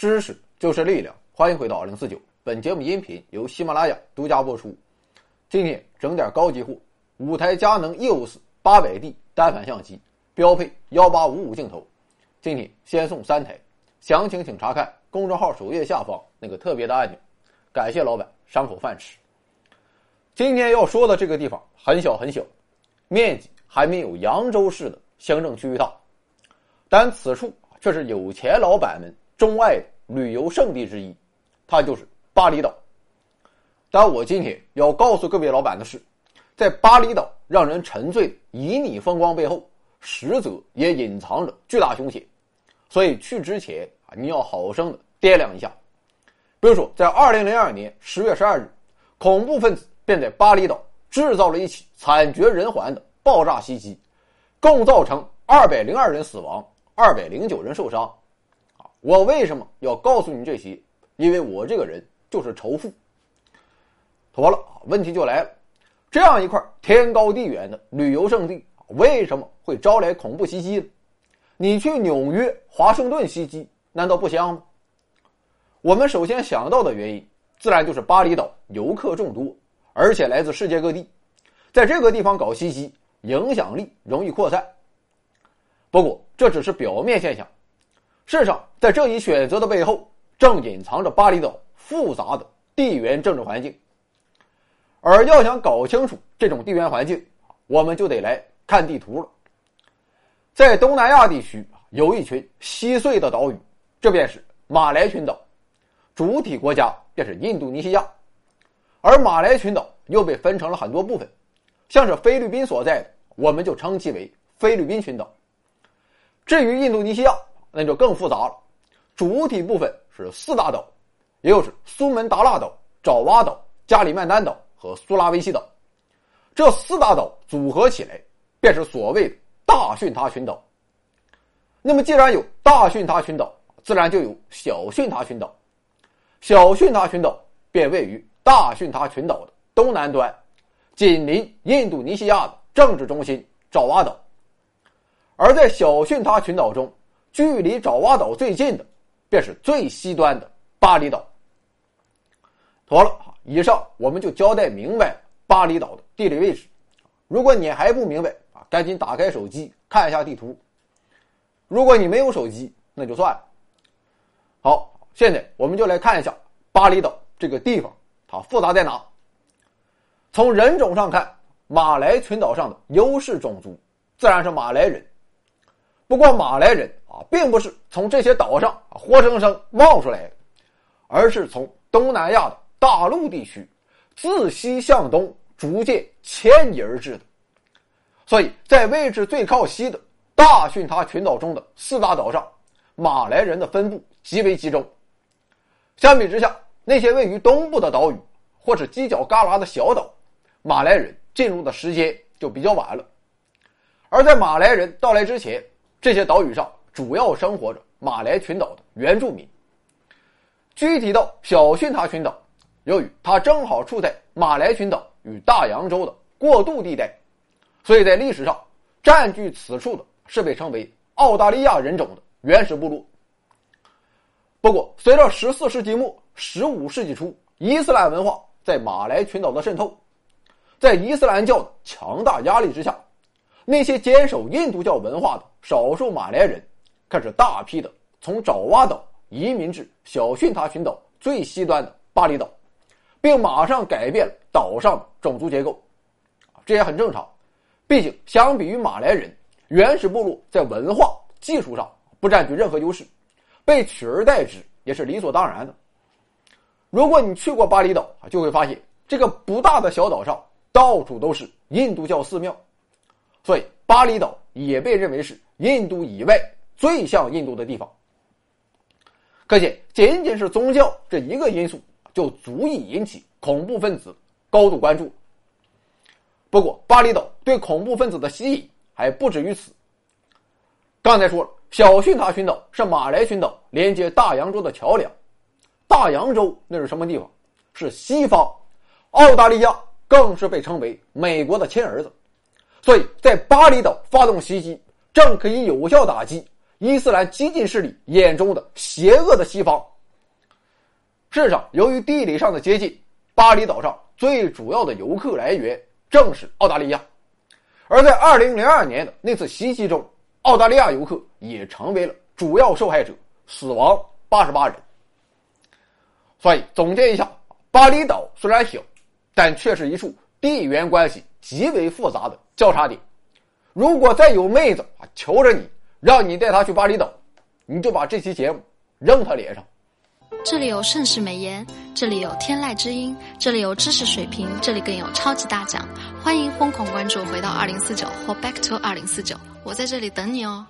知识就是力量，欢迎回到二零四九。本节目音频由喜马拉雅独家播出。今天整点高级货，五台佳能 EOS 八百 D 单反相机，标配幺八五五镜头。今天先送三台，详情请查看公众号首页下方那个特别的按钮。感谢老板赏口饭吃。今天要说的这个地方很小很小，面积还没有扬州市的行政区域大，但此处却是有钱老板们钟爱的旅游胜地之一，它就是巴厘岛。但我今天要告诉各位老板的是，在巴厘岛让人沉醉的旖旎风光背后，实则也隐藏着巨大凶险，所以去之前啊，你要好生的掂量一下。比如说，在二零零二年十月十二日，恐怖分子。便在巴厘岛制造了一起惨绝人寰的爆炸袭击，共造成二百零二人死亡，二百零九人受伤。我为什么要告诉你这些？因为我这个人就是仇富。妥了，问题就来了，这样一块天高地远的旅游胜地，为什么会招来恐怖袭击呢？你去纽约、华盛顿袭击，难道不香吗？我们首先想到的原因，自然就是巴厘岛游客众多。而且来自世界各地，在这个地方搞袭击，影响力容易扩散。不过这只是表面现象，事实上，在这一选择的背后，正隐藏着巴厘岛复杂的地缘政治环境。而要想搞清楚这种地缘环境，我们就得来看地图了。在东南亚地区，有一群稀碎的岛屿，这便是马来群岛，主体国家便是印度尼西亚。而马来群岛又被分成了很多部分，像是菲律宾所在的，我们就称其为菲律宾群岛。至于印度尼西亚，那就更复杂了，主体部分是四大岛，也就是苏门答腊岛、爪哇岛、加里曼丹岛和苏拉威西岛。这四大岛组合起来，便是所谓大巽他群岛。那么，既然有大巽他群岛，自然就有小巽他群岛。小巽他群岛便位于。大巽他群岛的东南端，紧邻印度尼西亚的政治中心爪哇岛。而在小巽他群岛中，距离爪哇岛最近的，便是最西端的巴厘岛。妥了，以上我们就交代明白巴厘岛的地理位置。如果你还不明白啊，赶紧打开手机看一下地图。如果你没有手机，那就算了。好，现在我们就来看一下巴厘岛这个地方。它复杂在哪？从人种上看，马来群岛上的优势种族自然是马来人。不过，马来人啊，并不是从这些岛上活生生冒出来的，而是从东南亚的大陆地区自西向东逐渐迁移而至的。所以在位置最靠西的大巽他群岛中的四大岛上，马来人的分布极为集中。相比之下，那些位于东部的岛屿，或是犄角旮旯的小岛，马来人进入的时间就比较晚了。而在马来人到来之前，这些岛屿上主要生活着马来群岛的原住民。具体到小巽他群岛，由于它正好处在马来群岛与大洋洲的过渡地带，所以在历史上占据此处的是被称为澳大利亚人种的原始部落。不过，随着十四世纪末、十五世纪初伊斯兰文化在马来群岛的渗透，在伊斯兰教的强大压力之下，那些坚守印度教文化的少数马来人开始大批的从爪哇岛移民至小巽他群岛最西端的巴厘岛，并马上改变了岛上的种族结构。这也很正常，毕竟相比于马来人，原始部落在文化技术上不占据任何优势。被取而代之也是理所当然的。如果你去过巴厘岛，就会发现这个不大的小岛上到处都是印度教寺庙，所以巴厘岛也被认为是印度以外最像印度的地方。可见，仅仅是宗教这一个因素就足以引起恐怖分子高度关注。不过，巴厘岛对恐怖分子的吸引还不止于此。刚才说了。小巽他群岛是马来群岛连接大洋洲的桥梁，大洋洲那是什么地方？是西方，澳大利亚更是被称为美国的亲儿子，所以在巴厘岛发动袭击，正可以有效打击伊斯兰激进势力眼中的邪恶的西方。事实上，由于地理上的接近，巴厘岛上最主要的游客来源正是澳大利亚，而在2002年的那次袭击中，澳大利亚游客也成为了主要受害者，死亡88人。所以总结一下，巴厘岛虽然小，但却是一处地缘关系极为复杂的交叉点。如果再有妹子啊求着你，让你带他去巴厘岛，你就把这期节目扔他脸上。这里有盛世美颜，这里有天籁之音，这里有知识水平，这里更有超级大奖。欢迎疯狂关注，回到二零四九或 Back to 二零四九，我在这里等你哦。